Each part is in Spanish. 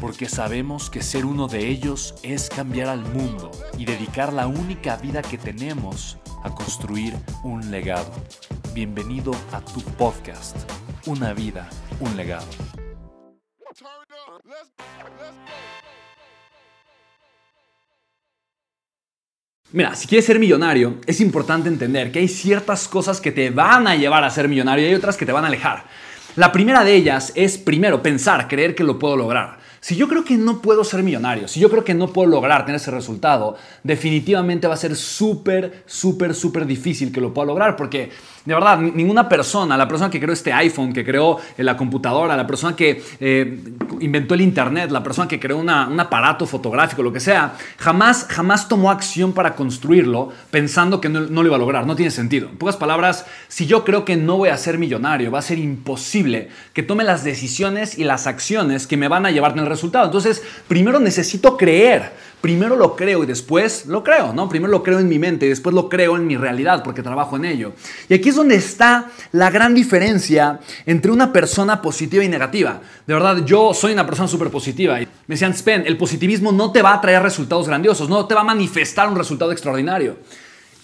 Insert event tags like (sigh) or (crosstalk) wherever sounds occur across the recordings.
porque sabemos que ser uno de ellos es cambiar al mundo y dedicar la única vida que tenemos a construir un legado. Bienvenido a tu podcast, Una vida, un legado. Mira, si quieres ser millonario, es importante entender que hay ciertas cosas que te van a llevar a ser millonario y hay otras que te van a alejar. La primera de ellas es, primero, pensar, creer que lo puedo lograr. Si yo creo que no puedo ser millonario, si yo creo que no puedo lograr tener ese resultado, definitivamente va a ser súper, súper, súper difícil que lo pueda lograr porque de verdad, ninguna persona, la persona que creó este iPhone, que creó eh, la computadora, la persona que eh, inventó el Internet, la persona que creó un aparato fotográfico, lo que sea, jamás, jamás tomó acción para construirlo pensando que no, no, lo iba a lograr. No tiene sentido. En pocas palabras, si yo creo que no voy a ser millonario, va a ser imposible que tome las decisiones y las acciones que me van a llevar el resultado. Entonces, primero necesito creer primero lo creo y después lo creo, ¿no? Primero lo creo en mi mente y después lo creo en mi realidad porque trabajo en ello. Y aquí es donde está la gran diferencia entre una persona positiva y negativa. De verdad, yo soy una persona súper positiva. Me decían, Spen, el positivismo no te va a traer resultados grandiosos, no te va a manifestar un resultado extraordinario.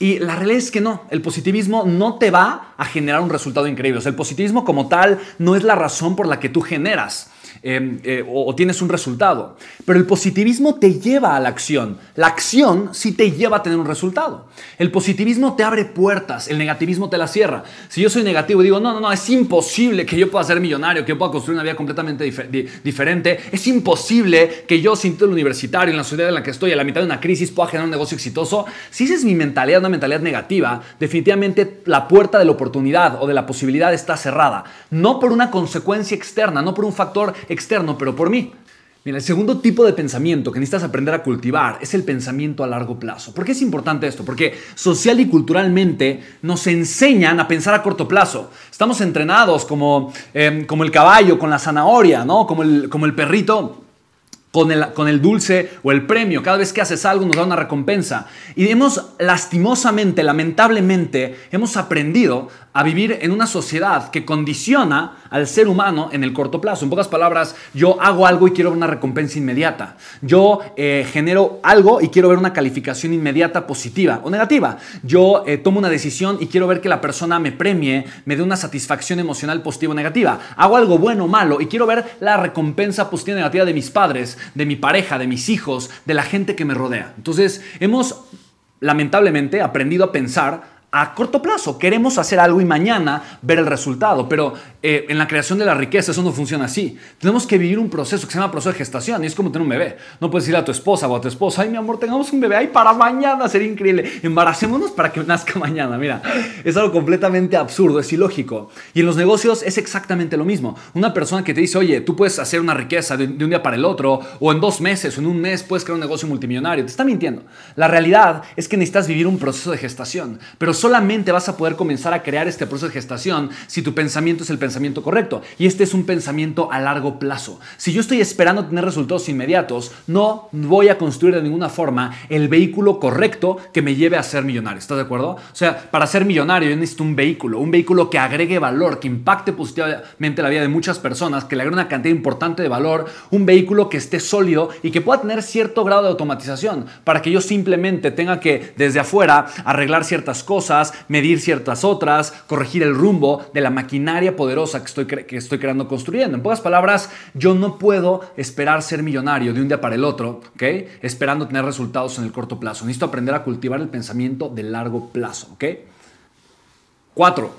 Y la realidad es que no, el positivismo no te va a generar un resultado increíble. O sea, el positivismo como tal no es la razón por la que tú generas. Em, eh, o, tienes un resultado. Pero el positivismo te lleva a la acción. La acción sí te lleva a tener un resultado. El positivismo te abre puertas, el negativismo te la cierra. Si yo soy negativo y digo, no, no, no, es imposible que yo pueda ser millonario, que yo pueda construir una vida completamente diferente, es imposible que yo sin título universitario en la ciudad en la que estoy, a la mitad de una crisis, pueda generar un negocio exitoso. Si esa es mi mentalidad, una mentalidad negativa, definitivamente la puerta de la oportunidad o de la posibilidad está cerrada. No por una consecuencia externa, no por un factor externo, pero por mí. Mira, el segundo tipo de pensamiento que necesitas aprender a cultivar es el pensamiento a largo plazo. ¿Por qué es importante esto? Porque social y culturalmente nos enseñan a pensar a corto plazo. Estamos entrenados como, em, como el caballo con la zanahoria, ¿no? Como el, como el perrito con el, con el, dulce o el premio. Cada vez que haces algo nos da una recompensa. Y hemos, lastimosamente, lamentablemente, hemos aprendido a vivir en una sociedad que condiciona al ser humano en el corto plazo. En pocas palabras, yo hago algo y quiero una recompensa inmediata. Yo eh, genero algo y quiero ver una calificación inmediata positiva o negativa. Yo eh, tomo una decisión y quiero ver que la persona me premie, me dé una satisfacción emocional positiva o negativa. Hago algo bueno o malo y quiero ver la recompensa positiva o negativa de mis padres, de mi pareja, de mis hijos, de la gente que me rodea. Entonces, hemos lamentablemente aprendido a pensar a corto plazo. Queremos hacer algo y mañana ver el resultado, pero eh, en la creación de la riqueza eso no funciona así. Tenemos que vivir un proceso que se llama proceso de gestación y es como tener un bebé. No puedes decir a tu esposa o a tu esposa, ay mi amor, tengamos un bebé, ay para mañana, sería increíble. Embaracémonos para que nazca (laughs) mañana. Mira, es algo completamente absurdo, es ilógico. Y en los negocios es exactamente lo mismo. Una persona que te dice, oye, tú puedes hacer una riqueza de, de un día para el otro, o en dos meses, o en un mes puedes crear un negocio multimillonario, te está mintiendo. La realidad es que necesitas vivir un proceso de gestación, pero solamente vas a poder comenzar a crear este proceso de gestación si tu pensamiento es el pensamiento correcto. Y este es un pensamiento a largo plazo. Si yo estoy esperando tener resultados inmediatos, no voy a construir de ninguna forma el vehículo correcto que me lleve a ser millonario. ¿Estás de acuerdo? O sea, para ser millonario yo necesito un vehículo, un vehículo que agregue valor, que impacte positivamente la vida de muchas personas, que le agregue una cantidad importante de valor, un vehículo que esté sólido y que pueda tener cierto grado de automatización para que yo simplemente tenga que desde afuera arreglar ciertas cosas medir ciertas otras, corregir el rumbo de la maquinaria poderosa que estoy, que estoy creando, construyendo. En pocas palabras, yo no puedo esperar ser millonario de un día para el otro. Esperando tener resultados en el corto plazo. Necesito aprender a cultivar el pensamiento de largo plazo. Cuatro,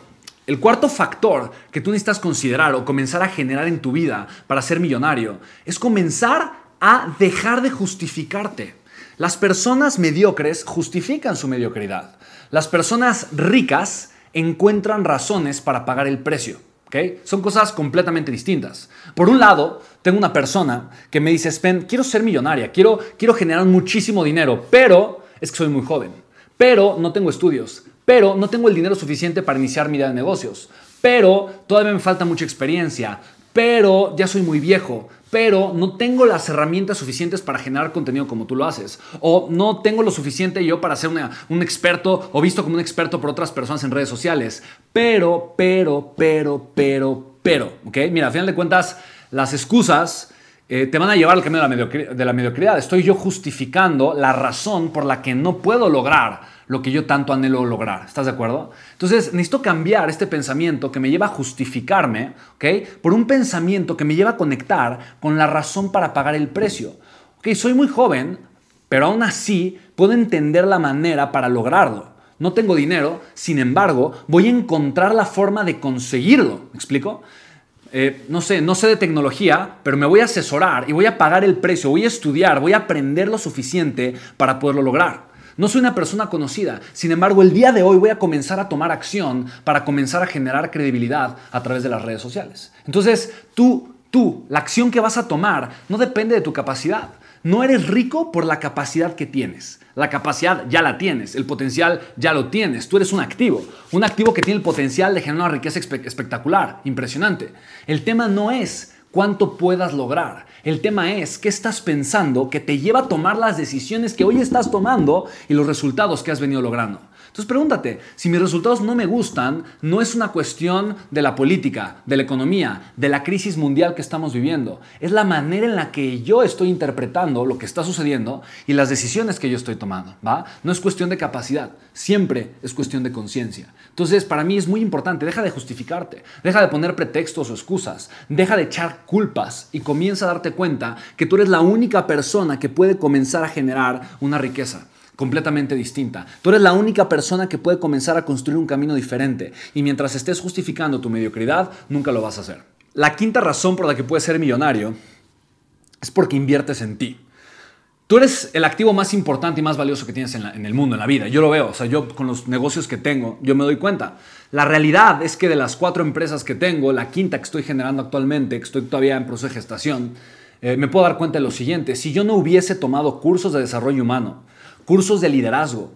el cuarto factor que tú necesitas considerar o comenzar a generar en tu vida para ser millonario es comenzar a dejar de justificarte. Las personas mediocres justifican su mediocridad. Las personas ricas encuentran razones para pagar el precio. ¿okay? Son cosas completamente distintas. Por un lado, tengo una persona que me dice, Spen, quiero ser millonaria, quiero, quiero generar muchísimo dinero, pero es que soy muy joven, pero no tengo estudios, pero no tengo el dinero suficiente para iniciar mi idea de negocios, pero todavía me falta mucha experiencia, pero ya soy muy viejo, pero no tengo las herramientas suficientes para generar contenido como tú lo haces. O no tengo lo suficiente yo para ser un experto o visto como un experto por otras personas en redes sociales. Pero, pero, pero, pero, pero, ¿ok? Mira, a final de cuentas, las excusas eh, te van a llevar al camino de la mediocridad. Estoy yo justificando la razón por la que no puedo lograr lo que yo tanto anhelo lograr. ¿Estás de acuerdo? Entonces necesito cambiar este pensamiento que me lleva a justificarme, ¿ok? Por un pensamiento que me lleva a conectar con la razón para pagar el precio. ¿Ok? Soy muy joven, pero aún así puedo entender la manera para lograrlo. No tengo dinero, sin embargo, voy a encontrar la forma de conseguirlo. ¿Me explico? Eh, no sé, no sé de tecnología, pero me voy a asesorar y voy a pagar el precio, voy a estudiar, voy a aprender lo suficiente para poderlo lograr. No soy una persona conocida, sin embargo el día de hoy voy a comenzar a tomar acción para comenzar a generar credibilidad a través de las redes sociales. Entonces, tú, tú, la acción que vas a tomar no depende de tu capacidad. No eres rico por la capacidad que tienes. La capacidad ya la tienes, el potencial ya lo tienes. Tú eres un activo, un activo que tiene el potencial de generar una riqueza espectacular, impresionante. El tema no es cuánto puedas lograr. El tema es qué estás pensando que te lleva a tomar las decisiones que hoy estás tomando y los resultados que has venido logrando. Entonces pregúntate, si mis resultados no me gustan, no es una cuestión de la política, de la economía, de la crisis mundial que estamos viviendo. Es la manera en la que yo estoy interpretando lo que está sucediendo y las decisiones que yo estoy tomando. ¿va? No es cuestión de capacidad, siempre es cuestión de conciencia. Entonces, para mí es muy importante, deja de justificarte, deja de poner pretextos o excusas, deja de echar culpas y comienza a darte cuenta que tú eres la única persona que puede comenzar a generar una riqueza completamente distinta. Tú eres la única persona que puede comenzar a construir un camino diferente y mientras estés justificando tu mediocridad, nunca lo vas a hacer. La quinta razón por la que puedes ser millonario es porque inviertes en ti. Tú eres el activo más importante y más valioso que tienes en, el mundo, en la vida. Yo lo veo, o sea, yo con los negocios que tengo, yo me doy cuenta. La realidad es que de las cuatro empresas que tengo, la quinta que estoy generando actualmente, que estoy todavía en proceso de gestación, eh, me puedo dar cuenta de lo siguiente. Si yo no hubiese tomado cursos de desarrollo humano, cursos de liderazgo,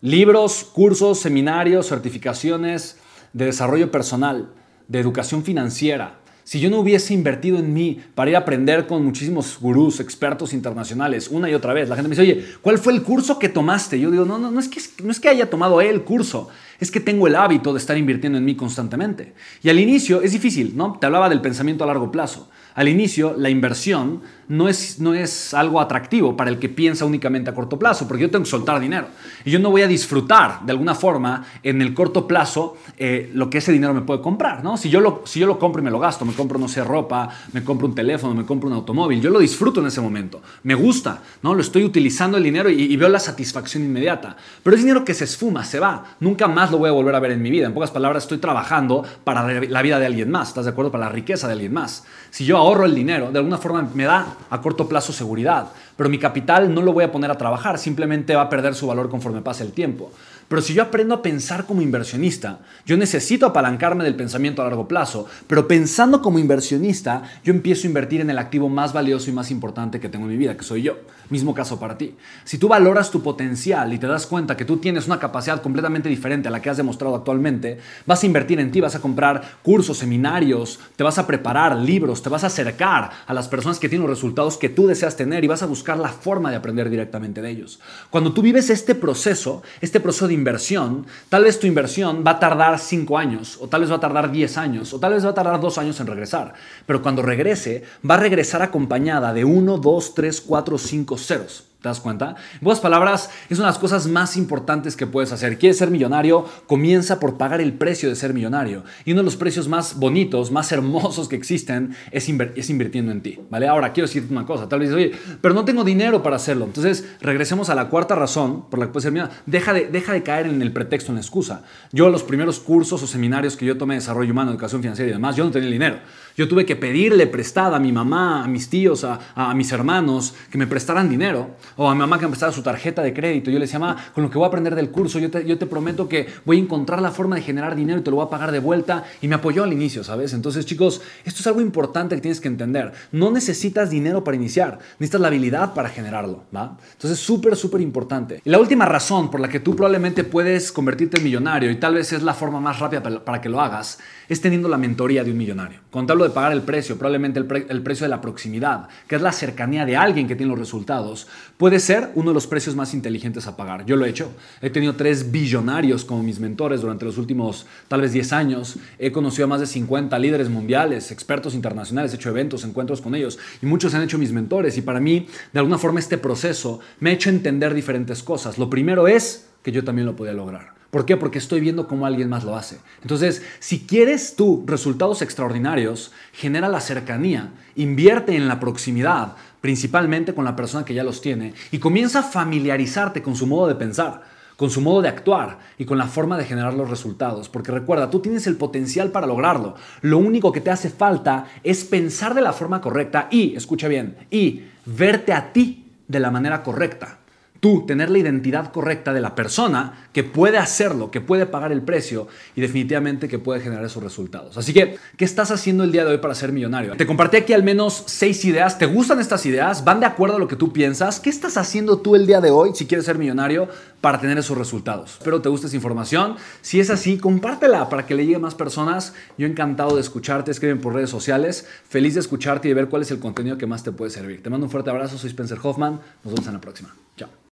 libros, cursos, seminarios, certificaciones de desarrollo personal, de educación financiera. Si yo no hubiese invertido en mí para ir a aprender con muchísimos gurús, expertos internacionales, una y otra vez, la gente me dice, oye, ¿cuál fue el curso que tomaste? Yo digo, no, no, no es que, no es que haya tomado el curso, es que tengo el hábito de estar invirtiendo en mí constantemente. Y al inicio es difícil, ¿no? Te hablaba del pensamiento a largo plazo. Al inicio, la inversión no es, no es algo atractivo para el que piensa únicamente a corto plazo, porque yo tengo que soltar dinero. Y yo no voy a disfrutar de alguna forma en el corto plazo eh, lo que ese dinero me puede comprar. ¿no? Si, yo lo, si yo lo compro y me lo gasto, me compro, no sé, ropa, me compro un teléfono, me compro un automóvil, yo lo disfruto en ese momento. Me gusta, ¿no? lo estoy utilizando el dinero y, veo la satisfacción inmediata. Pero es dinero que se esfuma, se va. Nunca más lo voy a volver a ver en mi vida. En pocas palabras, estoy trabajando para la vida de alguien más. ¿Estás de acuerdo? Para la riqueza de alguien más. Si yo ahorro el dinero, de alguna forma me da a corto plazo seguridad, pero mi capital no lo voy a poner a trabajar, simplemente va a perder su valor conforme pase el tiempo. Pero si yo aprendo a pensar como inversionista, yo necesito apalancarme del pensamiento a largo plazo, pero pensando como inversionista, yo empiezo a invertir en el activo más valioso y más importante que tengo en mi vida, que soy yo. Mismo caso para ti. Si tú valoras tu potencial y te das cuenta que tú tienes una capacidad completamente diferente a la que has demostrado actualmente, vas a invertir en ti, vas a comprar cursos, seminarios, te vas a preparar libros, te vas a acercar a las personas que tienen los resultados que tú deseas tener y vas a buscar la forma de aprender directamente de ellos. Cuando tú vives este proceso, este proceso de inversión, tal vez tu inversión va a tardar 5 años, o tal vez va a tardar 10 años, o tal vez va a tardar 2 años en regresar. Pero cuando regrese, va a regresar acompañada de 1, 2, 3, 4, 5 ceros. ¿Te das cuenta? En buenas palabras, es una de las cosas más importantes que puedes hacer. ¿Quieres ser millonario? Comienza por pagar el precio de ser millonario. Y uno de los precios más bonitos, más hermosos que existen es, es invirtiendo en ti. ¿Vale? Ahora, quiero decirte una cosa. Tal vez oye, pero no tengo dinero para hacerlo. Entonces, regresemos a la cuarta razón por la que puedes ser millonario. Deja de, deja de caer en el pretexto, en la excusa. Yo, los primeros cursos o seminarios que yo tomé de desarrollo humano, educación financiera y demás, yo no tenía el dinero. Yo tuve que pedirle prestada a mi mamá, a mis tíos, a mis hermanos que me prestaran dinero o a mi mamá que me prestara su tarjeta de crédito. Yo le decía, con lo que voy a aprender del curso, yo te, yo te prometo que voy a encontrar la forma de generar dinero y te lo voy a pagar de vuelta. Y me apoyó al inicio, ¿sabes? Entonces, chicos, esto es algo importante que tienes que entender. No necesitas dinero para iniciar, necesitas la habilidad para generarlo, ¿va? Entonces, súper, súper importante. Y la última razón por la que tú probablemente puedes convertirte en millonario, y tal vez es la forma más rápida para que lo hagas, es teniendo la mentoría de un millonario. Cuando te hablo de pagar el precio, probablemente el, el precio de la proximidad, que es la cercanía de alguien que tiene los resultados, puede ser uno de los precios más inteligentes a pagar. Yo lo he hecho. He tenido tres billonarios como mis mentores durante los últimos tal vez 10 años. He conocido a más de 50 líderes mundiales, expertos internacionales, he hecho eventos, encuentros con ellos y muchos han hecho mis mentores. Y para mí, de alguna forma, este proceso me ha hecho entender diferentes cosas. Lo primero es que yo también lo podía lograr. ¿Por qué? Porque estoy viendo cómo alguien más lo hace. Entonces, si quieres tú resultados extraordinarios, genera la cercanía, invierte en la proximidad, principalmente con la persona que ya los tiene, y comienza a familiarizarte con su modo de pensar, con su modo de actuar y con la forma de generar los resultados. Porque recuerda, tú tienes el potencial para lograrlo. Lo único que te hace falta es pensar de la forma correcta y, escucha bien, y verte a ti de la manera correcta tú tener la identidad correcta de la persona que puede hacerlo, que puede pagar el precio y definitivamente que puede generar esos resultados. Así que, ¿qué estás haciendo el día de hoy para ser millonario? Te compartí aquí al menos seis ideas. ¿Te gustan estas ideas? ¿Van de acuerdo a lo que tú piensas? ¿Qué estás haciendo tú el día de hoy si quieres ser millonario para tener esos resultados? Espero te guste esa información. Si es así, compártela para que le llegue a más personas. Yo encantado de escucharte. Escriben por redes sociales. Feliz de escucharte y de ver cuál es el contenido que más te puede servir. Te mando un fuerte abrazo. Soy Spencer Hoffman. Nos vemos en la próxima. Chao.